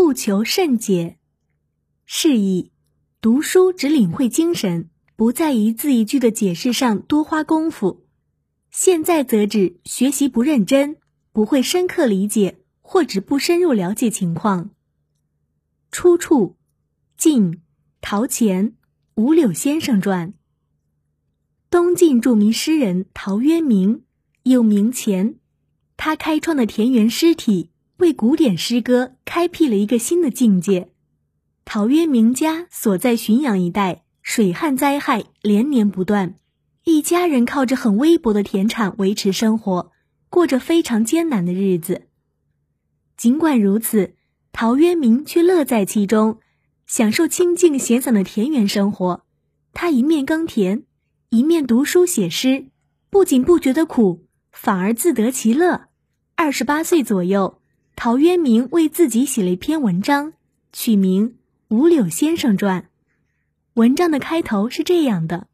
不求甚解。是以，读书只领会精神，不在一字一句的解释上多花功夫。现在则指学习不认真，不会深刻理解，或者不深入了解情况。出处：晋陶潜《五柳先生传》。东晋著名诗人陶渊明，又名钱，他开创的田园诗体，为古典诗歌开辟了一个新的境界。陶渊明家所在浔阳一带，水旱灾害连年不断，一家人靠着很微薄的田产维持生活，过着非常艰难的日子。尽管如此，陶渊明却乐在其中，享受清静闲散的田园生活。他一面耕田。一面读书写诗，不仅不觉得苦，反而自得其乐。二十八岁左右，陶渊明为自己写了一篇文章，取名《五柳先生传》。文章的开头是这样的：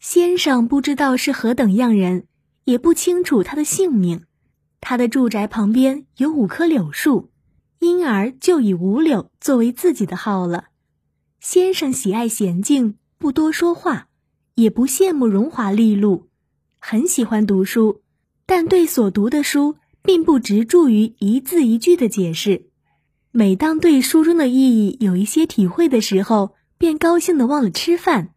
先生不知道是何等样人，也不清楚他的姓名。他的住宅旁边有五棵柳树，因而就以五柳作为自己的号了。先生喜爱娴静，不多说话。也不羡慕荣华利禄，很喜欢读书，但对所读的书并不执着于一字一句的解释。每当对书中的意义有一些体会的时候，便高兴的忘了吃饭。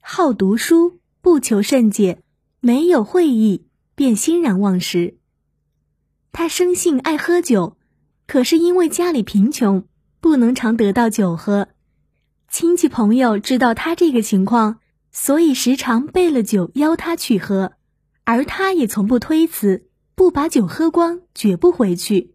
好读书，不求甚解，没有会意便欣然忘食。他生性爱喝酒，可是因为家里贫穷，不能常得到酒喝。亲戚朋友知道他这个情况。所以时常备了酒邀他去喝，而他也从不推辞，不把酒喝光绝不回去。